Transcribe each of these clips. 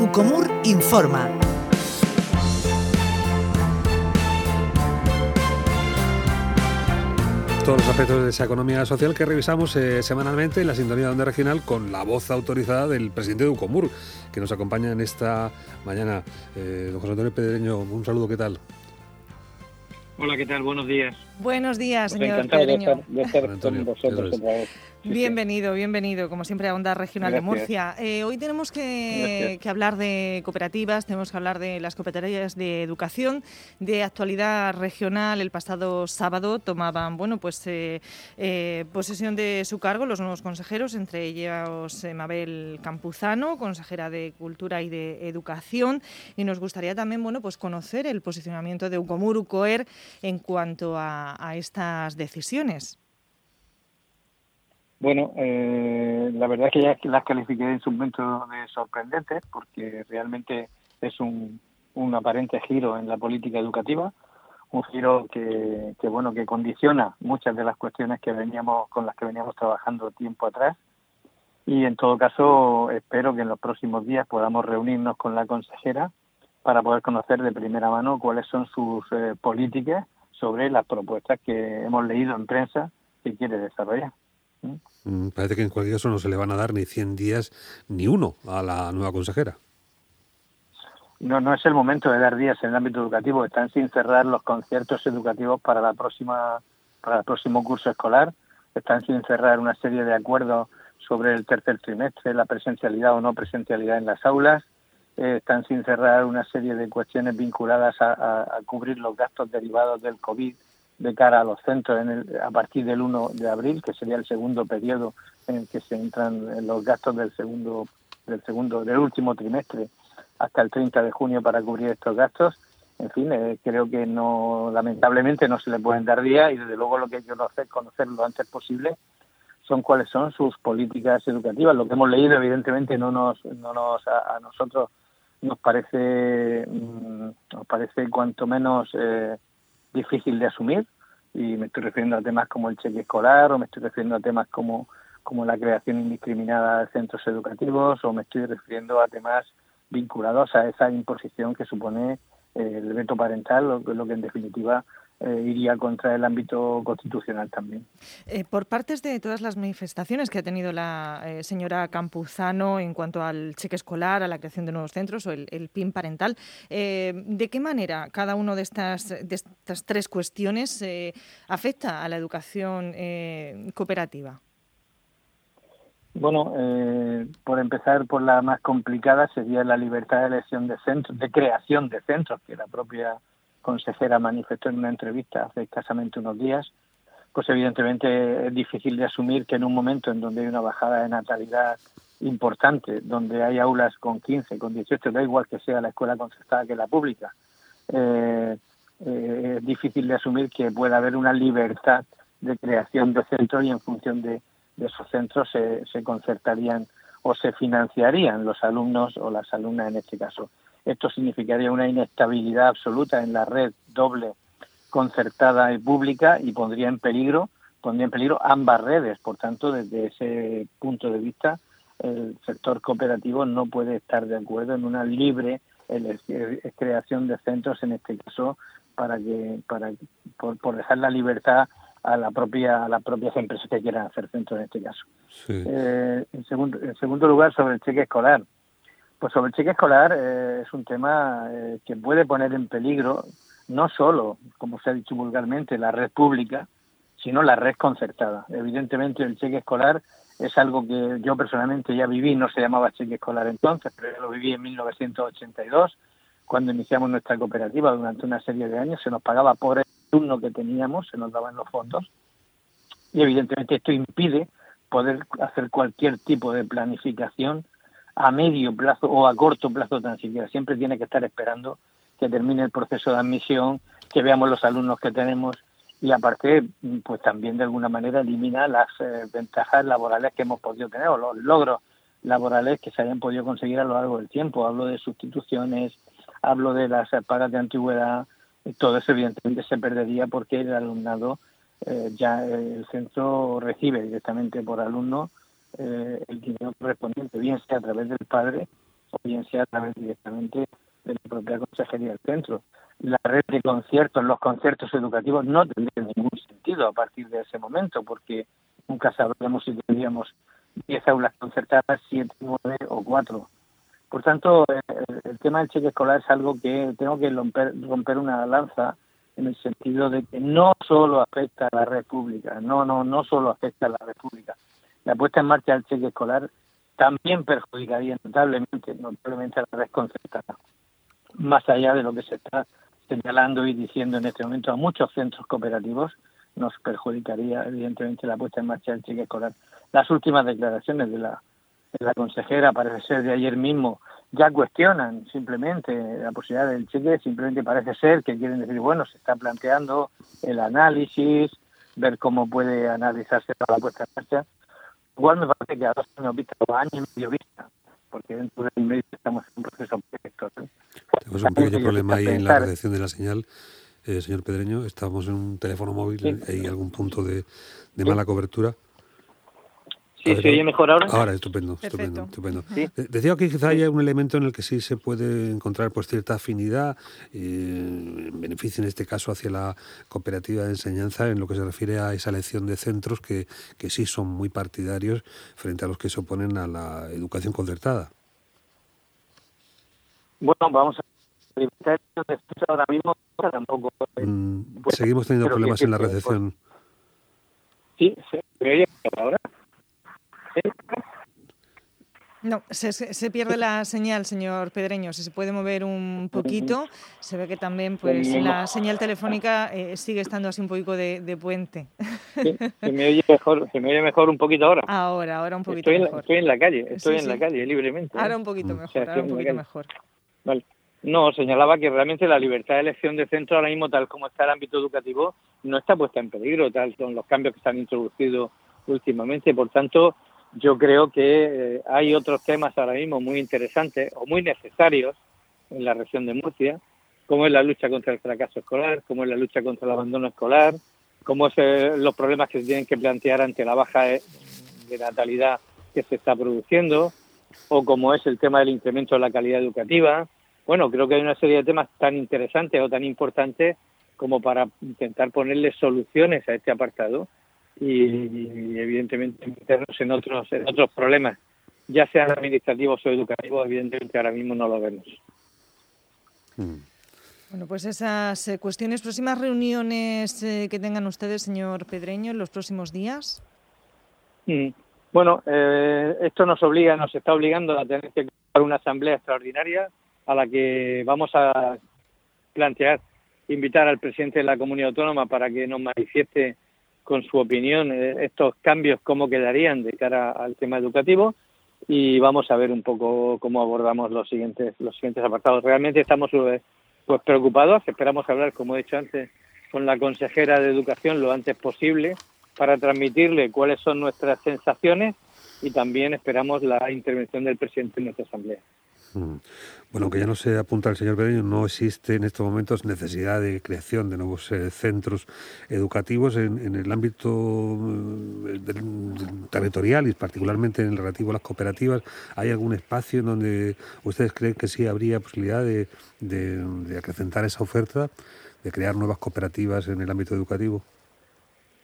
Ucomur informa. Todos los aspectos de esa economía social que revisamos eh, semanalmente en la sintonía de onda regional con la voz autorizada del presidente de Ucomur, que nos acompaña en esta mañana. Eh, don José Antonio Pedreño, un saludo, ¿qué tal? Hola, ¿qué tal? Buenos días. Buenos días, Pues señor encantado de Pedreño. estar, de estar con Antonio, vosotros eso es. otra vez. Sí, sí. Bienvenido, bienvenido, como siempre, a Onda Regional de. Murcia. Eh, hoy tenemos que, hablar de cooperativas, tenemos que hablar de las cooperativas de educación, de actualidad regional. El pasado sábado tomaban, bueno, pues eh, eh, posesión de su cargo los nuevos consejeros, entre ellos eh, Mabel Campuzano, consejera de Cultura y de Educación, y nos gustaría también, bueno, pues conocer el posicionamiento de Ucomur, Ucoer en cuanto a, estas decisiones. Bueno, eh, la verdad es que ya las califiqué en su momento de sorprendentes porque realmente es un, un aparente giro en la política educativa, un giro que, que bueno que condiciona muchas de las cuestiones que veníamos con las que veníamos trabajando tiempo atrás y en todo caso espero que en los próximos días podamos reunirnos con la consejera para poder conocer de primera mano cuáles son sus eh, políticas sobre las propuestas que hemos leído en prensa que quiere desarrollar. Mm, Parece que en cualquier caso no se le van a dar ni 100 días ni uno a la nueva consejera. No, no es el momento de dar días en el ámbito educativo. Están sin cerrar los conciertos educativos para la próxima, para el próximo curso escolar. Están sin cerrar una serie de acuerdos sobre el tercer trimestre, la presencialidad o no presencialidad en las aulas. Eh, están sin cerrar una serie de cuestiones vinculadas a, cubrir los gastos derivados del COVID de cara a los centros en el- a partir del 1 de abril, que sería el segundo periodo en el que se entran los gastos del segundo del segundo del último trimestre hasta el 30 de junio para cubrir estos gastos. En fin, eh, creo que no, lamentablemente no se le pueden dar días y desde luego lo que hay que hacer, conocer lo antes posible son cuáles son sus políticas educativas. Lo que hemos leído, evidentemente, no nos, no nos a nosotros nos parece, mm, nos parece cuanto menos eh, difícil de asumir. Y me estoy refiriendo a temas como el cheque escolar o me estoy refiriendo a temas como, como la creación indiscriminada de centros educativos o me estoy refiriendo a temas vinculados a esa imposición que supone eh, el veto parental, lo, lo que en definitiva eh, iría contra el ámbito constitucional también. Eh, por partes de todas las manifestaciones que ha tenido la eh, señora Campuzano en cuanto al cheque escolar, a la creación de nuevos centros o el, el PIN parental, eh, ¿de qué manera cada una de estas, de estas tres cuestiones afecta a la educación cooperativa? Bueno, eh, por empezar por la más complicada sería la libertad de elección de centros, de creación de centros, que la propia consejera manifestó en una entrevista hace escasamente unos días. Pues evidentemente es difícil de asumir que en un momento en donde hay una bajada de natalidad importante, donde hay aulas con 15, con 18, da igual que sea la escuela concertada que la pública, eh, eh, es difícil de asumir que pueda haber una libertad de creación de centros y en función de, de esos centros se, se concertarían o se financiarían los alumnos o las alumnas en este caso. Esto significaría una inestabilidad absoluta en la red doble concertada y pública y pondría en peligro pondría en peligro ambas redes. Por tanto, desde ese punto de vista, el sector cooperativo no puede estar de acuerdo en una libre eh, creación de centros, en este caso, para que para por, por dejar la libertad a la propia a las propias empresas que quieran hacer centros en este caso. Sí. Eh, en, segundo, en segundo lugar, sobre el cheque escolar. Pues sobre el cheque escolar eh, es un tema eh, que puede poner en peligro no solo, como se ha dicho vulgarmente, la red pública, sino la red concertada. Evidentemente el cheque escolar es algo que yo personalmente ya viví, no se llamaba cheque escolar entonces, pero yo lo viví en 1982, cuando iniciamos nuestra cooperativa durante una serie de años, se nos pagaba por el alumno que teníamos, se nos daban los fondos, y evidentemente esto impide poder hacer cualquier tipo de planificación a medio plazo o a corto plazo tan siquiera. Siempre tiene que estar esperando que termine el proceso de admisión, que veamos los alumnos que tenemos y aparte, pues también de alguna manera elimina las eh, ventajas laborales que hemos podido tener o los logros laborales que se hayan podido conseguir a lo largo del tiempo. Hablo de sustituciones, hablo de las pagas de antigüedad, todo eso evidentemente se perdería porque el alumnado eh, ya el centro recibe directamente por alumno eh, el dinero correspondiente, bien sea a través del padre o bien sea a través directamente de la propia consejería del centro. La red de conciertos, los conciertos educativos no tendrían ningún sentido a partir de ese momento, porque nunca sabremos si tendríamos 10 aulas concertadas, 7, 9 o 4. Por tanto, el, tema del cheque escolar es algo que tengo que romper, romper una lanza en el sentido de que no solo afecta a la red pública, no, no, no solo afecta a la red pública. La puesta en marcha del cheque escolar también perjudicaría notablemente, notablemente a la red concertada, más allá de lo que se está señalando y diciendo en este momento a muchos centros cooperativos, nos perjudicaría evidentemente la puesta en marcha del cheque escolar. Las últimas declaraciones de la, de la consejera, parece ser de ayer mismo, ya cuestionan simplemente la posibilidad del cheque, simplemente parece ser que quieren decir, bueno, se está planteando el análisis, ver cómo puede analizarse la puesta en marcha. Igual me parece que a dos años vista, o años y medio vista, porque dentro del medio estamos en un proceso electoral. Tenemos un pequeño problema ahí en la redacción de la señal. Eh, señor Pedreño, estamos en un teléfono móvil, hay algún punto de, de mala cobertura. Sí, ¿se oye mejor ahora? Ahora, estupendo, estupendo, estupendo. Decía que quizá haya un elemento en el que sí se puede encontrar pues cierta afinidad, eh, beneficio en este caso hacia la cooperativa de enseñanza en lo que se refiere a esa elección de centros que, que sí son muy partidarios frente a los que se oponen a la educación concertada. Bueno, vamos a ahora mismo tampoco. Mm, seguimos teniendo problemas en la recepción. Sí, ¿me oye ahora? No, se, pierde la señal, señor Pedreño. Si se puede mover un poquito, se ve que también pues la señal telefónica eh, sigue estando así un poquito de, puente. se, me oye mejor, se me oye mejor un poquito ahora. Ahora, ahora un poquito estoy mejor. En estoy en la calle, estoy en la calle libremente. Ahora un poquito mejor, ahora un poquito mejor. Vale. No, señalaba que realmente la libertad de elección de centro ahora mismo, tal como está el ámbito educativo, no está puesta en peligro, tal con los cambios que se han introducido últimamente. Por tanto, yo creo que eh, hay otros temas ahora mismo muy interesantes o muy necesarios en la región de Murcia, como es la lucha contra el fracaso escolar, como es la lucha contra el abandono escolar, como es eh, los problemas que se tienen que plantear ante la baja de, natalidad que se está produciendo, o como es el tema del incremento de la calidad educativa. Bueno, creo que hay una serie de temas tan interesantes o tan importantes como para intentar ponerle soluciones a este apartado y, evidentemente meternos en otros, en otros problemas, ya sean administrativos o educativos, evidentemente ahora mismo no lo vemos. Mm. Bueno, pues esas eh, cuestiones, próximas reuniones eh, que tengan ustedes, señor Pedreño, en los próximos días. Mm. Bueno, eh, esto nos obliga, nos está obligando a tener que crear una asamblea extraordinaria a la que vamos a plantear, invitar al presidente de la comunidad autónoma para que nos manifieste con su opinión eh, estos cambios cómo quedarían de cara al tema educativo y vamos a ver un poco cómo abordamos los siguientes los siguientes apartados. Realmente estamos eh, pues preocupados, esperamos hablar como he dicho antes con la consejera de educación lo antes posible para transmitirle cuáles son nuestras sensaciones y también esperamos la intervención del presidente en nuestra asamblea. Mm. Bueno, aunque ya no se apunta el señor Pereño, no existe en estos momentos necesidad de creación de nuevos eh, centros educativos en, el ámbito eh, territorial y particularmente en el relativo a las cooperativas. ¿Hay algún espacio en donde ustedes creen que sí habría posibilidad de, de acrecentar esa oferta, de crear nuevas cooperativas en el ámbito educativo?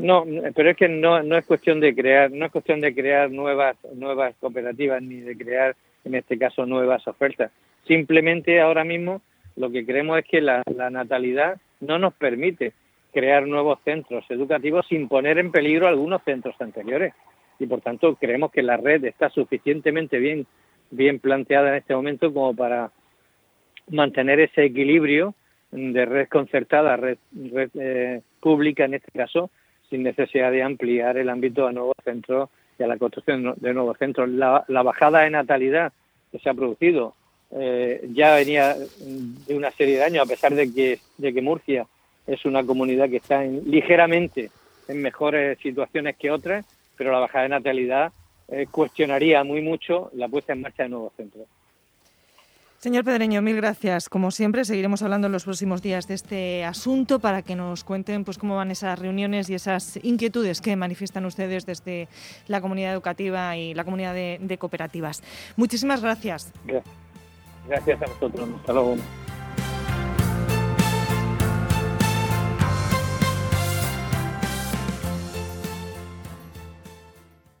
No, pero es que no, no es cuestión de crear, no es cuestión de crear nuevas nuevas cooperativas ni de crear en este caso nuevas ofertas. Simplemente ahora mismo lo que creemos es que la, natalidad no nos permite crear nuevos centros educativos sin poner en peligro algunos centros anteriores. Y por tanto creemos que la red está suficientemente bien, bien planteada en este momento como para mantener ese equilibrio de red concertada, red, red eh, pública en este caso, sin necesidad de ampliar el ámbito a nuevos centros y a la construcción de nuevos centros. La, bajada de natalidad que se ha producido eh, ya venía de una serie de años, a pesar de que, de que Murcia es una comunidad que está ligeramente en mejores situaciones que otras, pero la bajada de natalidad eh, cuestionaría muy mucho la puesta en marcha de nuevos centros. Señor Pedreño, mil gracias. Como siempre, seguiremos hablando en los próximos días de este asunto para que nos cuenten pues, cómo van esas reuniones y esas inquietudes que manifiestan ustedes desde la comunidad educativa y la comunidad de, cooperativas. Muchísimas gracias. Gracias a vosotros. Hasta luego.